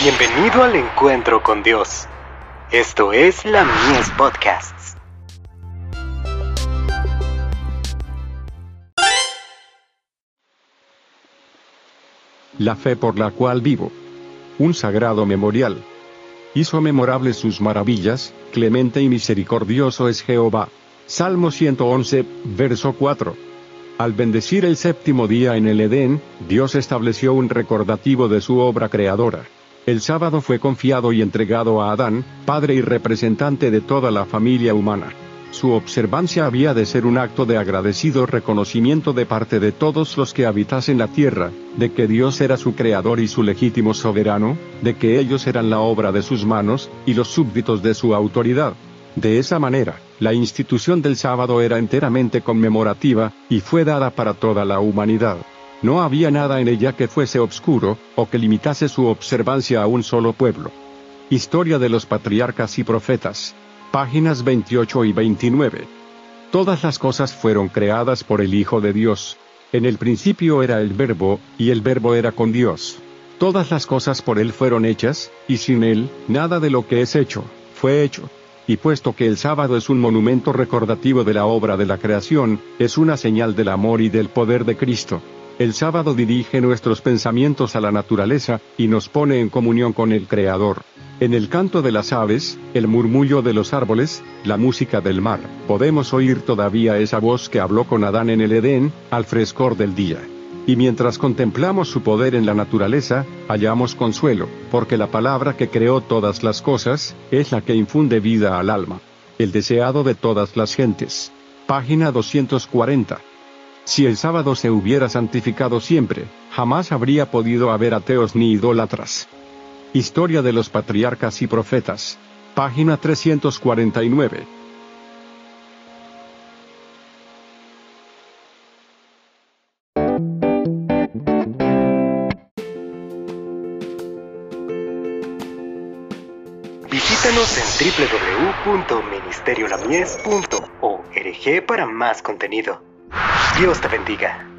Bienvenido al encuentro con Dios. Esto es la Mies Podcasts. La fe por la cual vivo. Un sagrado memorial. Hizo memorables sus maravillas, clemente y misericordioso es Jehová. Salmo 111, verso 4. Al bendecir el séptimo día en el Edén, Dios estableció un recordativo de su obra creadora. El sábado fue confiado y entregado a Adán, padre y representante de toda la familia humana. Su observancia había de ser un acto de agradecido reconocimiento de parte de todos los que habitasen la tierra, de que Dios era su creador y su legítimo soberano, de que ellos eran la obra de sus manos, y los súbditos de su autoridad. De esa manera, la institución del sábado era enteramente conmemorativa, y fue dada para toda la humanidad. No había nada en ella que fuese obscuro, o que limitase su observancia a un solo pueblo. Historia de los patriarcas y profetas. Páginas 28 y 29. Todas las cosas fueron creadas por el Hijo de Dios. En el principio era el Verbo, y el Verbo era con Dios. Todas las cosas por Él fueron hechas, y sin Él, nada de lo que es hecho, fue hecho. Y puesto que el sábado es un monumento recordativo de la obra de la creación, es una señal del amor y del poder de Cristo. El sábado dirige nuestros pensamientos a la naturaleza, y nos pone en comunión con el Creador. En el canto de las aves, el murmullo de los árboles, la música del mar, podemos oír todavía esa voz que habló con Adán en el Edén, al frescor del día. Y mientras contemplamos su poder en la naturaleza, hallamos consuelo, porque la palabra que creó todas las cosas, es la que infunde vida al alma. El deseado de todas las gentes. Página 240. Si el sábado se hubiera santificado siempre, jamás habría podido haber ateos ni idólatras. Historia de los patriarcas y profetas. Página 349. Visítanos en www.ministeriolamies.org para más contenido. Dios te bendiga.